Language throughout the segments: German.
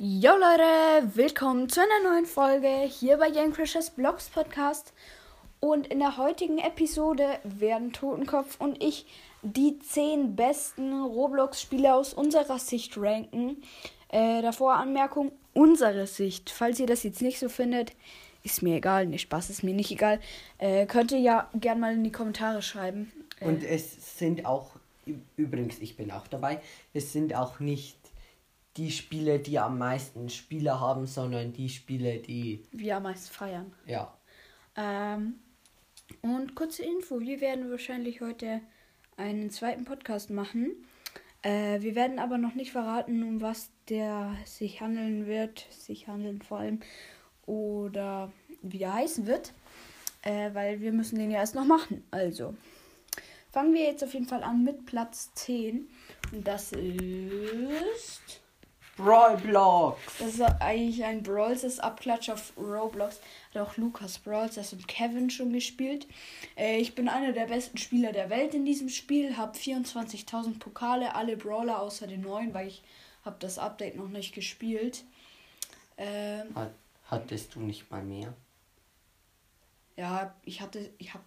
Jo Leute, willkommen zu einer neuen Folge hier bei Game Crashers Blogs Podcast. Und in der heutigen Episode werden Totenkopf und ich die 10 besten Roblox-Spiele aus unserer Sicht ranken. Äh, davor Anmerkung, unsere Sicht. Falls ihr das jetzt nicht so findet, ist mir egal. Ne, Spaß ist mir nicht egal. Äh, könnt ihr ja gerne mal in die Kommentare schreiben. Äh, Und es sind auch, übrigens, ich bin auch dabei, es sind auch nicht die Spiele, die am meisten Spieler haben, sondern die Spiele, die. wir am meisten feiern. Ja. Ähm, und kurze Info, wir werden wahrscheinlich heute einen zweiten Podcast machen. Äh, wir werden aber noch nicht verraten, um was der sich handeln wird, sich handeln vor allem, oder wie er heißen wird, äh, weil wir müssen den ja erst noch machen. Also, fangen wir jetzt auf jeden Fall an mit Platz 10. Und das ist... Roblox! Das ist eigentlich ein Brawls Abklatsch auf Roblox. Hat auch Lukas Brawls und Kevin schon gespielt. Äh, ich bin einer der besten Spieler der Welt in diesem Spiel. Habe 24.000 Pokale, alle Brawler außer den neuen, weil ich habe das Update noch nicht gespielt. Ähm, Hat, hattest du nicht mal mehr? ja, ich hatte, ich habe,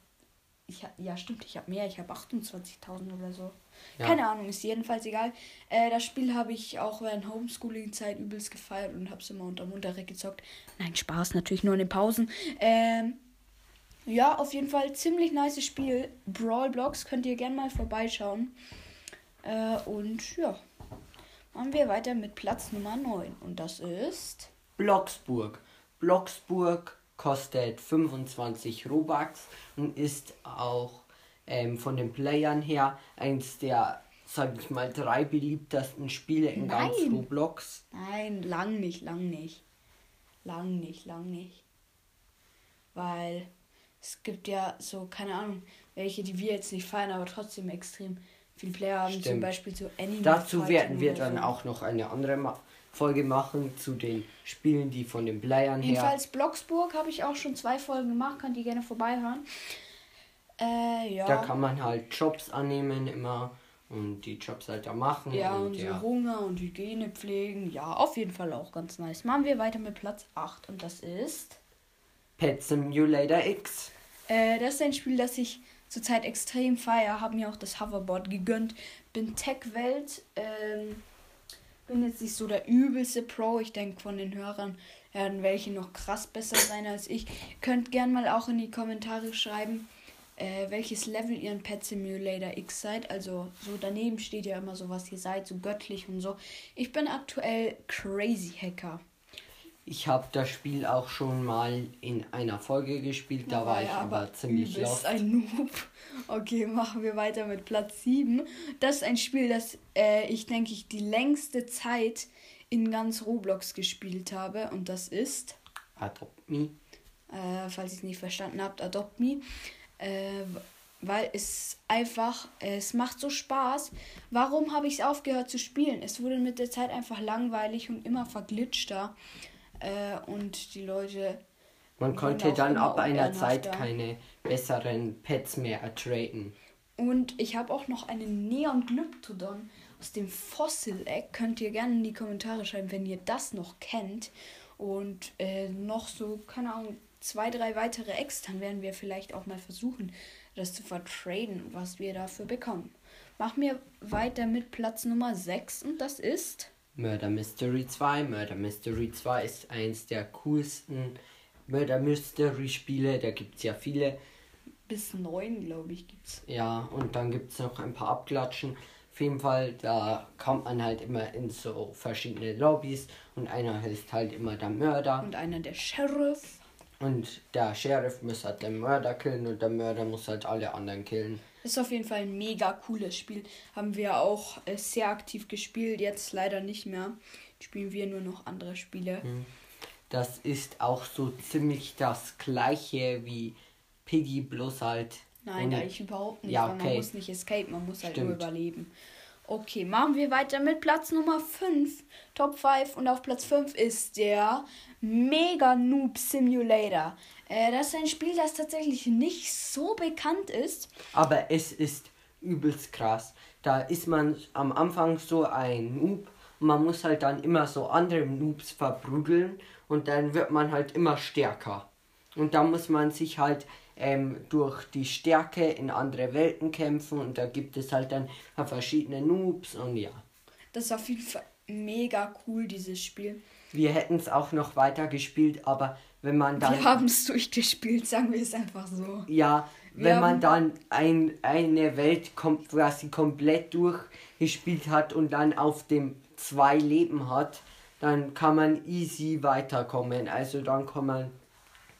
ich, ja stimmt, ich habe mehr. Ich habe 28.000 oder so. Ja. Keine Ahnung, ist jedenfalls egal. Äh, das Spiel habe ich auch während Homeschooling-Zeit übelst gefeiert und habe es immer unterm Unterricht gezockt. Nein, Spaß, natürlich nur in den Pausen. Ähm, ja, auf jeden Fall ziemlich nice Spiel. Brawl Blocks könnt ihr gerne mal vorbeischauen. Äh, und ja, machen wir weiter mit Platz Nummer 9. Und das ist. Bloxburg. Bloxburg kostet 25 Robux und ist auch ähm, von den Playern her eins der, sag ich mal, drei beliebtesten Spiele in ganz Nein. Roblox. Nein, lang nicht, lang nicht. Lang nicht, lang nicht. Weil es gibt ja so, keine Ahnung, welche, die wir jetzt nicht feiern, aber trotzdem extrem viele Player haben. Zum Stimmt. Beispiel so Animal Dazu werden wir dann so. auch noch eine andere Ma Folge machen zu den Spielen, die von den Playern her. Jedenfalls Bloxburg habe ich auch schon zwei Folgen gemacht, könnt ihr gerne vorbeihören. Äh, ja. Da kann man halt Jobs annehmen immer und die Jobs halt da machen. ja, und und so ja. Hunger und Hygiene pflegen. Ja, auf jeden Fall auch ganz nice. Machen wir weiter mit Platz 8 und das ist. Pet Simulator X. Äh, das ist ein Spiel, das ich zurzeit extrem feiere. Habe mir auch das Hoverboard gegönnt. Bin Tech-Welt. Ähm, bin jetzt nicht so der übelste Pro. Ich denke, von den Hörern werden welche noch krass besser sein als ich. Könnt gern mal auch in die Kommentare schreiben, äh, welches Level ihr in Pet Simulator X seid. Also so daneben steht ja immer so, was ihr seid, so göttlich und so. Ich bin aktuell Crazy Hacker. Ich habe das Spiel auch schon mal in einer Folge gespielt, da war ich er aber ziemlich lost. ein Noob. Okay, machen wir weiter mit Platz 7. Das ist ein Spiel, das äh, ich denke ich die längste Zeit in ganz Roblox gespielt habe und das ist, Adopt Me. äh, falls ihr es nicht verstanden habt, Adopt Me. Äh, weil es einfach, es macht so Spaß. Warum habe ich es aufgehört zu spielen? Es wurde mit der Zeit einfach langweilig und immer verglitschter. Äh, und die Leute Man konnte dann ab einer Zeit keine besseren Pets mehr ertraden. Und ich habe auch noch einen Neon Glyptodon aus dem Fossil Egg. Könnt ihr gerne in die Kommentare schreiben, wenn ihr das noch kennt. Und äh, noch so, keine Ahnung, zwei, drei weitere Eggs. Dann werden wir vielleicht auch mal versuchen, das zu vertraden, was wir dafür bekommen. Machen wir weiter mit Platz Nummer 6 und das ist. Murder Mystery 2. Murder Mystery 2 ist eins der coolsten Murder Mystery Spiele. Da gibt es ja viele. Bis 9, glaube ich, gibt's. Ja, und dann gibt es noch ein paar Abklatschen. Auf jeden Fall, da kommt man halt immer in so verschiedene Lobbys und einer hilft halt immer der Mörder. Und einer der Sheriff. Und der Sheriff muss halt den Mörder killen und der Mörder muss halt alle anderen killen. Ist auf jeden Fall ein mega cooles Spiel. Haben wir auch äh, sehr aktiv gespielt, jetzt leider nicht mehr. Spielen wir nur noch andere Spiele. Das ist auch so ziemlich das gleiche wie Piggy, bloß halt. Nein, ohne- eigentlich überhaupt nicht, Ja, weil man okay. muss nicht escape, man muss halt nur Stimmt. überleben. Okay, machen wir weiter mit Platz Nummer 5, Top 5. Und auf Platz 5 ist der Mega Noob Simulator. Äh, das ist ein Spiel, das tatsächlich nicht so bekannt ist. Aber es ist übelst krass. Da ist man am Anfang so ein Noob und man muss halt dann immer so andere Noobs verprügeln und dann wird man halt immer stärker. Und da muss man sich halt ähm, durch die Stärke in andere Welten kämpfen und da gibt es halt dann verschiedene Noobs und ja. Das jeden Fall mega cool, dieses Spiel. Wir hätten es auch noch weiter gespielt, aber wenn man dann. Wir haben es durchgespielt, sagen wir es einfach so. Ja, Wir wenn man dann ein, eine Welt kom quasi komplett durchgespielt hat und dann auf dem zwei Leben hat, dann kann man easy weiterkommen. Also dann kann man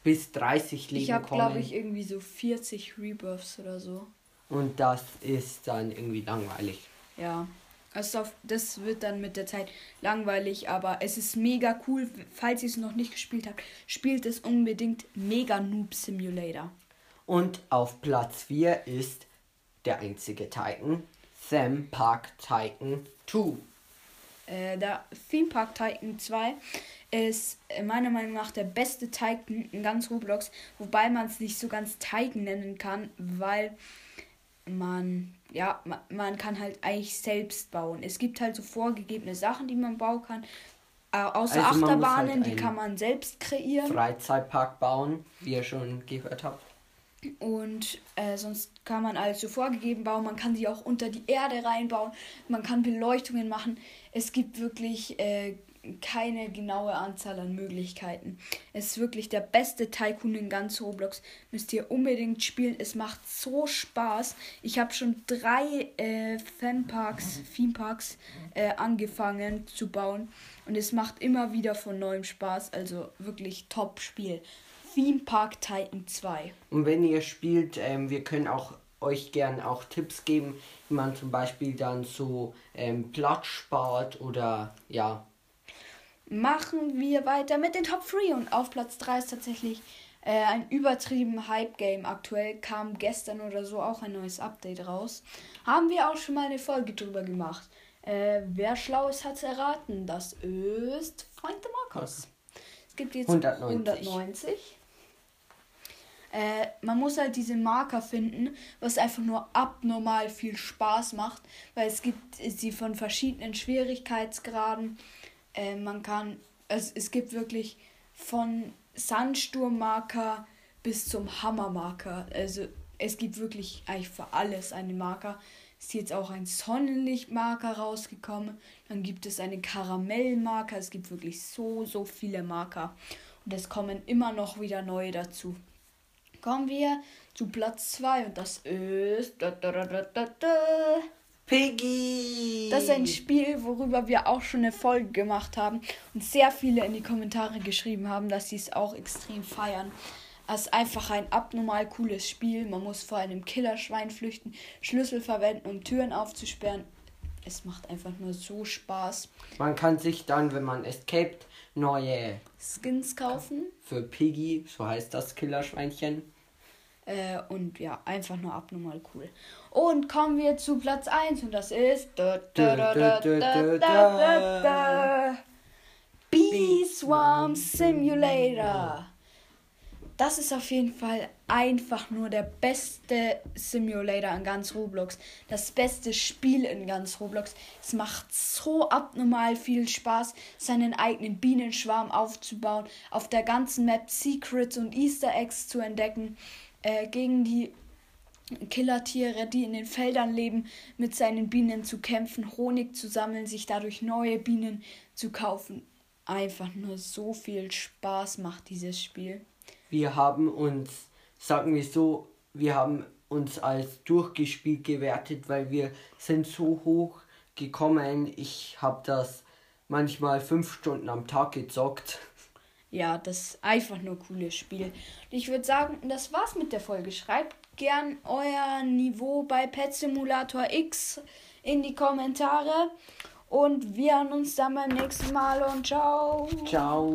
bis 30 Leben Ich habe, kommen. glaube ich, irgendwie so 40 Rebirths oder so. Und das ist dann irgendwie langweilig. Ja. Also das wird dann mit der Zeit langweilig, aber es ist mega cool. Falls ihr es noch nicht gespielt habt, spielt es unbedingt Mega Noob Simulator. Und auf Platz 4 ist der einzige Titan, Theme Park Titan 2. Äh, der Theme Park Titan 2 ist äh, meiner Meinung nach der beste Titan in ganz Roblox, wobei man es nicht so ganz Titan nennen kann, weil man, ja, man, man kann halt eigentlich selbst bauen. Es gibt halt so vorgegebene Sachen, die man bauen kann. Äh, außer Also halt Achterbahnen, die einen kann man selbst kreieren. Freizeitpark bauen, wie ihr schon gehört habt. Und äh, sonst kann man alles so vorgegeben bauen. Man kann sie auch unter die Erde reinbauen. Man kann Beleuchtungen machen. Es gibt wirklich äh, keine genaue Anzahl an Möglichkeiten. Es ist wirklich der beste Tycoon in ganz Roblox. Müsst ihr unbedingt spielen. Es macht so Spaß. Ich habe schon drei äh, Fanparks, Themeparks äh, angefangen zu bauen. Und es macht immer wieder von neuem Spaß. Also wirklich Top-Spiel. Theme Park Titan 2. Und wenn ihr spielt, ähm, wir können auch euch gern auch Tipps geben, wie man zum Beispiel dann so ähm, Platz spart oder ja. Machen wir weiter mit den Top 3 und auf Platz 3 ist tatsächlich äh, ein übertrieben Hype-Game. Aktuell kam gestern oder so auch ein neues Update raus. Haben wir auch schon mal eine Folge drüber gemacht. Äh, wer schlau ist, hat erraten. Das ist Find the Marcos. Es gibt jetzt 190. 190. Äh, man muss halt diese Marker finden, was einfach nur abnormal viel Spaß macht, weil es gibt sie von verschiedenen Schwierigkeitsgraden. Äh, man kann, also es gibt wirklich von Sandsturmmarker bis zum Hammermarker. Also es gibt wirklich eigentlich für alles eine Marker. Ist jetzt auch ein Sonnenlichtmarker rausgekommen. Dann gibt es einen Karamellmarker. Es gibt wirklich so, so viele Marker. Und es kommen immer noch wieder neue dazu. Kommen wir zu Platz 2 und das ist. Da, da, da. Piggy! Das ist ein Spiel, worüber wir auch schon eine Folge gemacht haben und sehr viele in die Kommentare geschrieben haben, dass sie es auch extrem feiern. Es ist einfach ein abnormal cooles Spiel. Man muss vor einem Killerschwein flüchten, Schlüssel verwenden, um Türen aufzusperren. Es macht einfach nur so Spaß. Man kann sich dann, wenn man escaped, neue Skins kaufen. für Piggy, so heißt das Killerschweinchen. Äh, und ja, einfach nur abnormal cool. Und kommen wir zu Platz 1 und das ist. Bee Swarm Simulator. Das ist auf jeden Fall einfach nur der beste Simulator in ganz Roblox. Das beste Spiel in ganz Roblox. Es macht so abnormal viel Spaß, seinen eigenen Bienenschwarm aufzubauen, auf der ganzen Map Secrets und Easter Eggs zu entdecken, äh, gegen die Killertiere, die in den Feldern leben, mit seinen Bienen zu kämpfen, Honig zu sammeln, sich dadurch neue Bienen zu kaufen. Einfach nur so viel Spaß macht dieses Spiel. Wir haben uns, sagen wir so, wir haben uns als durchgespielt gewertet, weil wir sind so hoch gekommen. Ich habe das manchmal fünf Stunden am Tag gezockt. Ja, das ist einfach nur ein cooles Spiel. Und ich würde sagen, das war's mit der Folge. Schreibt gern euer Niveau bei Pet Simulator X in die Kommentare. Und wir hören uns dann beim nächsten Mal und ciao. Ciao.